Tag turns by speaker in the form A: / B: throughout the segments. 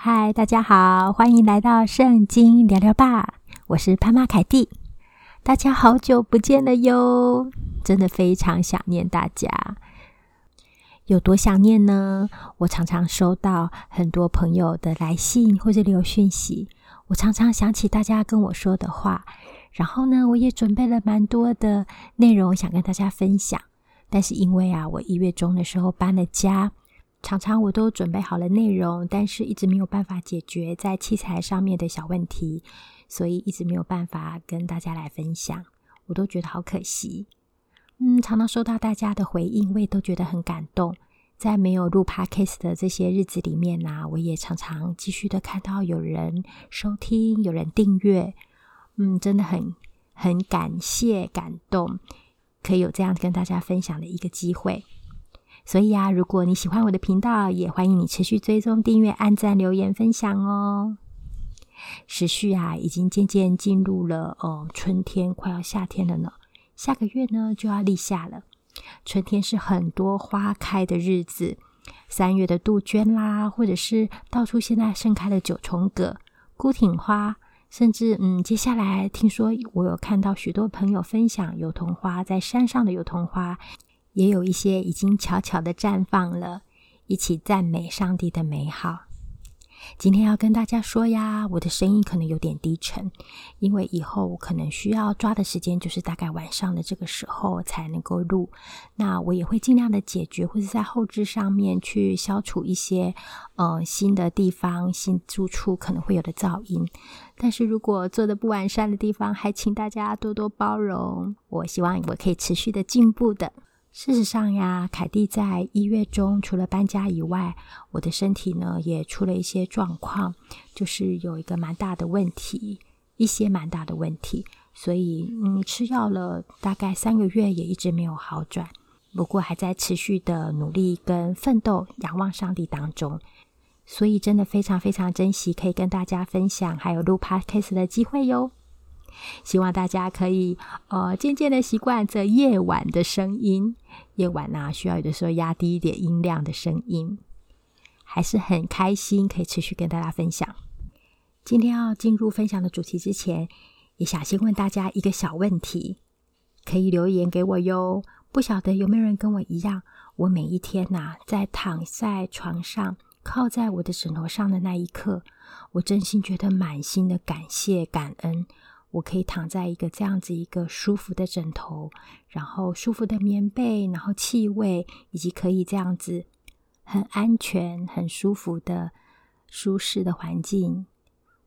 A: 嗨，大家好，欢迎来到圣经聊聊吧，我是潘妈凯蒂。大家好久不见了哟，真的非常想念大家。有多想念呢？我常常收到很多朋友的来信或者留讯息，我常常想起大家跟我说的话，然后呢，我也准备了蛮多的内容想跟大家分享。但是因为啊，我一月中的时候搬了家。常常我都准备好了内容，但是一直没有办法解决在器材上面的小问题，所以一直没有办法跟大家来分享，我都觉得好可惜。嗯，常常收到大家的回应，我也都觉得很感动。在没有录 Podcast 的这些日子里面呢、我也常常继续的看到有人收听，有人订阅，嗯，真的很很感谢、感动，可以有这样跟大家分享的一个机会。所以啊，如果你喜欢我的频道，也欢迎你持续追踪、订阅、按赞、留言、分享哦。时序啊，已经渐渐进入了哦，春天快要夏天了呢。下个月呢就要立夏了。春天是很多花开的日子，三月的杜鹃啦，或者是到处现在盛开的九重葛、孤挺花，甚至嗯，接下来听说我有看到许多朋友分享油桐花，在山上的油桐花。也有一些已经悄悄的绽放了，一起赞美上帝的美好。今天要跟大家说呀，我的声音可能有点低沉，因为以后我可能需要抓的时间就是大概晚上的这个时候才能够录。那我也会尽量的解决，或者在后置上面去消除一些呃新的地方、新住处可能会有的噪音。但是如果做的不完善的地方，还请大家多多包容。我希望我可以持续的进步的。事实上呀，凯蒂在一月中除了搬家以外，我的身体呢也出了一些状况，就是有一个蛮大的问题，一些蛮大的问题，所以嗯，吃药了大概三个月，也一直没有好转。不过还在持续的努力跟奋斗，仰望上帝当中，所以真的非常非常珍惜可以跟大家分享，还有录 Podcast 的机会哟。希望大家可以呃渐渐的习惯这夜晚的声音。夜晚呢、需要有的时候压低一点音量的声音，还是很开心可以持续跟大家分享。今天要进入分享的主题之前，也想先问大家一个小问题，可以留言给我哟。不晓得有没有人跟我一样，我每一天呐、在躺在床上靠在我的枕头上的那一刻，我真心觉得满心的感谢感恩。我可以躺在一个这样子一个舒服的枕头，然后舒服的棉被，然后气味，以及可以这样子很安全、很舒服的舒适的环境、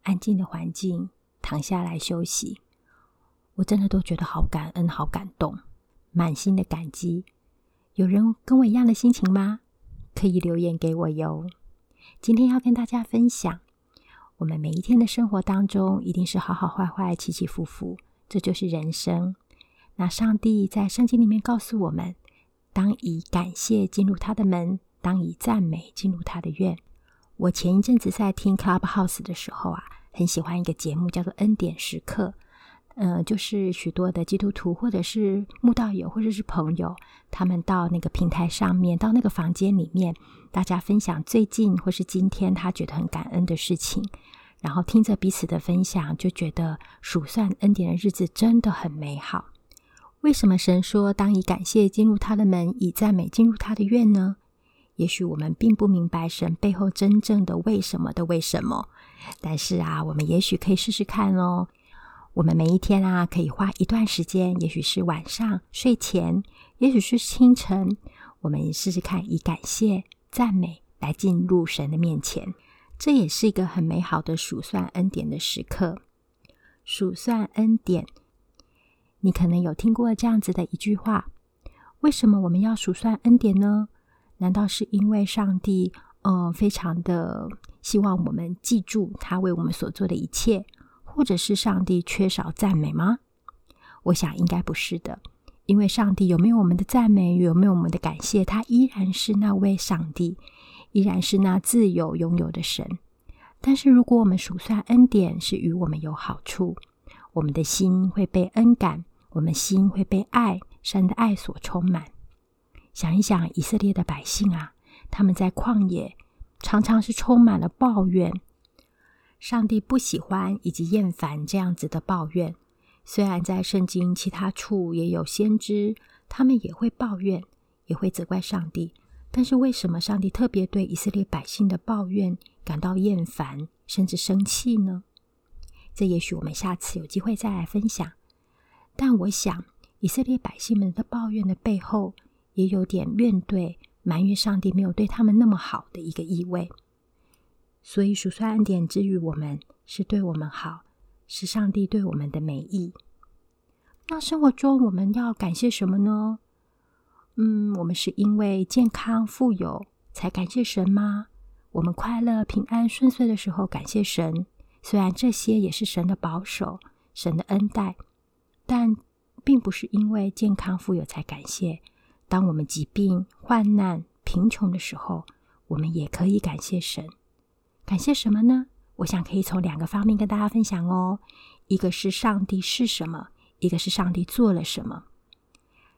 A: 安静的环境躺下来休息，我真的都觉得好感恩、好感动，满心的感激。有人跟我一样的心情吗？可以留言给我哟。今天要跟大家分享。我们每一天的生活当中，一定是好好坏坏、起起伏伏，这就是人生。那上帝在圣经里面告诉我们：当以感谢进入他的门，当以赞美进入他的院。我前一阵子在听 Clubhouse 的时候啊，很喜欢一个节目，叫做《恩典时刻》。嗯、呃，就是许多的基督徒，或者是慕道友，或者是朋友，他们到那个平台上面，到那个房间里面，大家分享最近或是今天他觉得很感恩的事情。然后听着彼此的分享，就觉得数算恩典的日子真的很美好。为什么神说当以感谢进入他的门，以赞美进入他的院呢？也许我们并不明白神背后真正的为什么的为什么，但是啊，我们也许可以试试看哦。我们每一天啊，可以花一段时间，也许是晚上睡前，也许是清晨，我们试试看以感谢、赞美来进入神的面前。这也是一个很美好的数算恩典的时刻。数算恩典，你可能有听过这样子的一句话：为什么我们要数算恩典呢？难道是因为上帝，呃，非常的希望我们记住他为我们所做的一切，或者是上帝缺少赞美吗？我想应该不是的，因为上帝有没有我们的赞美，有没有我们的感谢，他依然是那位上帝。依然是那自由拥有的神，但是如果我们数算恩典是与我们有好处，我们的心会被恩感，我们心会被爱，神的爱所充满。想一想以色列的百姓啊，他们在旷野，常常是充满了抱怨。上帝不喜欢以及厌烦这样子的抱怨。虽然在圣经其他处也有先知，他们也会抱怨，也会责怪上帝，但是为什么上帝特别对以色列百姓的抱怨感到厌烦，甚至生气呢？这也许我们下次有机会再来分享。但我想，以色列百姓们的抱怨的背后，也有点怨怼、埋怨上帝没有对他们那么好的一个意味。所以数算恩典之于我们，是对我们好。是上帝对我们的美意。那生活中我们要感谢什么呢？嗯，我们是因为健康富有才感谢神吗？我们快乐平安顺遂的时候感谢神，虽然这些也是神的保守、神的恩待，但并不是因为健康富有才感谢。当我们疾病、患难、贫穷的时候，我们也可以感谢神。感谢什么呢？我想可以从两个方面跟大家分享哦，一个是上帝是什么，一个是上帝做了什么。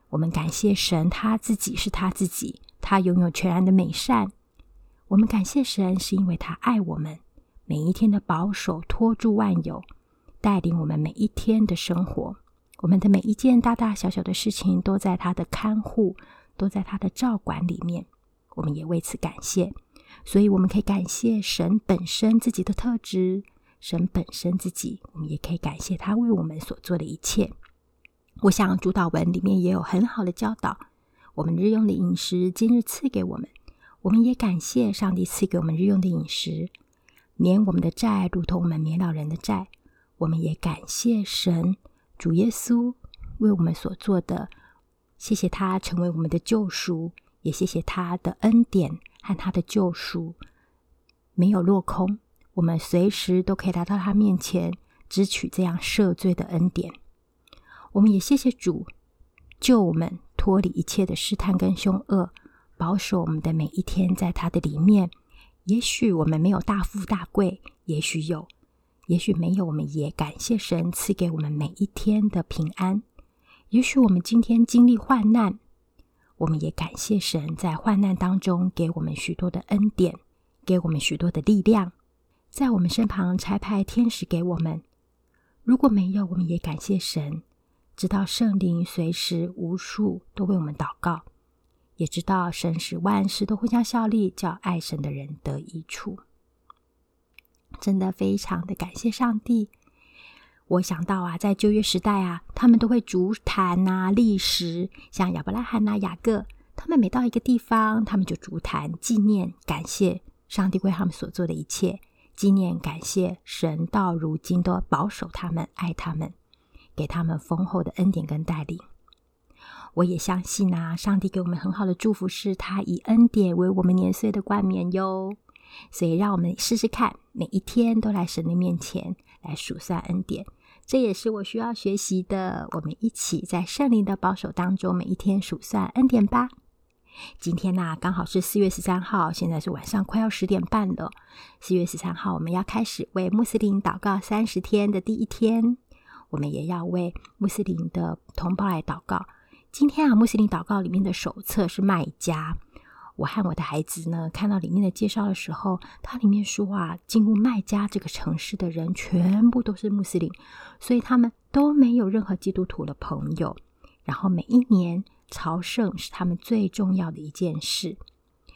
A: 我们感谢神，他自己是他自己，他拥有全然的美善。我们感谢神，是因为他爱我们，每一天的保守托住万有，带领我们每一天的生活。我们的每一件大大小小的事情都在他的看护，都在他的照管里面。我们也为此感谢。所以我们可以感谢神本身自己的特质，神本身自己，我们也可以感谢他为我们所做的一切。我想主祷文里面也有很好的教导，我们日用的饮食今日赐给我们，我们也感谢上帝赐给我们日用的饮食，免我们的债，如同我们免老人的债。我们也感谢神主耶稣为我们所做的，谢谢他成为我们的救赎，也谢谢他的恩典。和他的救赎没有落空，我们随时都可以来到他面前，支取这样赦罪的恩典。我们也谢谢主救我们脱离一切的试探跟凶恶，保守我们的每一天在他的里面。也许我们没有大富大贵，也许有，也许没有，我们也感谢神赐给我们每一天的平安。也许我们今天经历患难。我们也感谢神在患难当中给我们许多的恩典，给我们许多的力量，在我们身旁差派天使给我们。如果没有，我们也感谢神，知道圣灵随时无数都为我们祷告，也知道神使万事都互相效力，叫爱神的人得益处。真的非常的感谢上帝。我想到啊，在旧约时代啊，他们都会筑坛啊、立石，像亚伯拉罕啊、雅各，他们每到一个地方，他们就筑坛纪念、感谢上帝为他们所做的一切，纪念、感谢神到如今都保守他们、爱他们，给他们丰厚的恩典跟带领。我也相信啊，上帝给我们很好的祝福，是他以恩典为我们年岁的冠冕哟。所以，让我们试试看，每一天都来神的面前来数算恩典。这也是我需要学习的。我们一起在圣灵的保守当中，每一天数算恩典吧。今天呢、刚好是四月十三号，现在是晚上快要十点半了。四月十三号，我们要开始为穆斯林祷告三十天的第一天，我们也要为穆斯林的同胞来祷告。今天啊，穆斯林祷告里面的手册是麦加。我和我的孩子呢，看到里面的介绍的时候，它里面说啊，进入麦加这个城市的人全部都是穆斯林，所以他们都没有任何基督徒的朋友。然后每一年朝圣是他们最重要的一件事，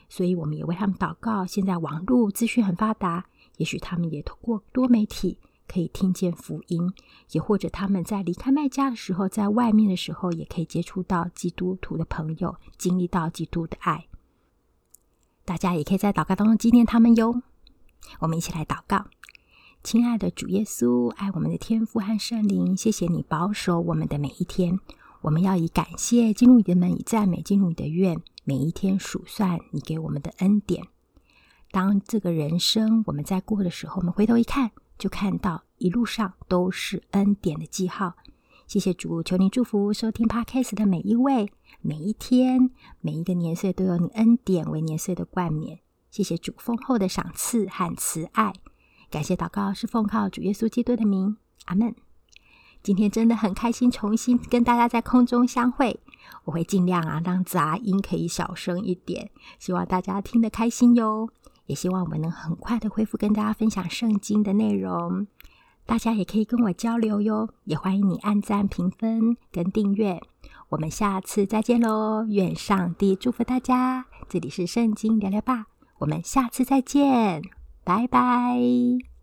A: 所以我们也为他们祷告。现在网络资讯很发达，也许他们也通过多媒体可以听见福音，也或者他们在离开麦加的时候，在外面的时候也可以接触到基督徒的朋友，经历到基督的爱。大家也可以在祷告当中纪念他们哟。我们一起来祷告，亲爱的主耶稣，爱我们的天父和圣灵，谢谢你保守我们的每一天。我们要以感谢进入你的门，以赞美进入你的院，每一天数算你给我们的恩典。当这个人生我们在过的时候，我们回头一看，就看到一路上都是恩典的记号。谢谢主，求你祝福收听 Podcast 的每一位，每一天，每一个年岁都有你恩典为年岁的冠冕。谢谢主丰厚的赏赐和慈爱，感谢祷告是奉靠主耶稣基督的名，阿门。今天真的很开心，重新跟大家在空中相会。我会尽量啊，让杂音可以小声一点，希望大家听得开心哟。也希望我们能很快的恢复跟大家分享圣经的内容。大家也可以跟我交流哟，也欢迎你按赞、评分跟订阅。我们下次再见喽！愿上帝祝福大家。这里是圣经聊聊吧，我们下次再见，拜拜。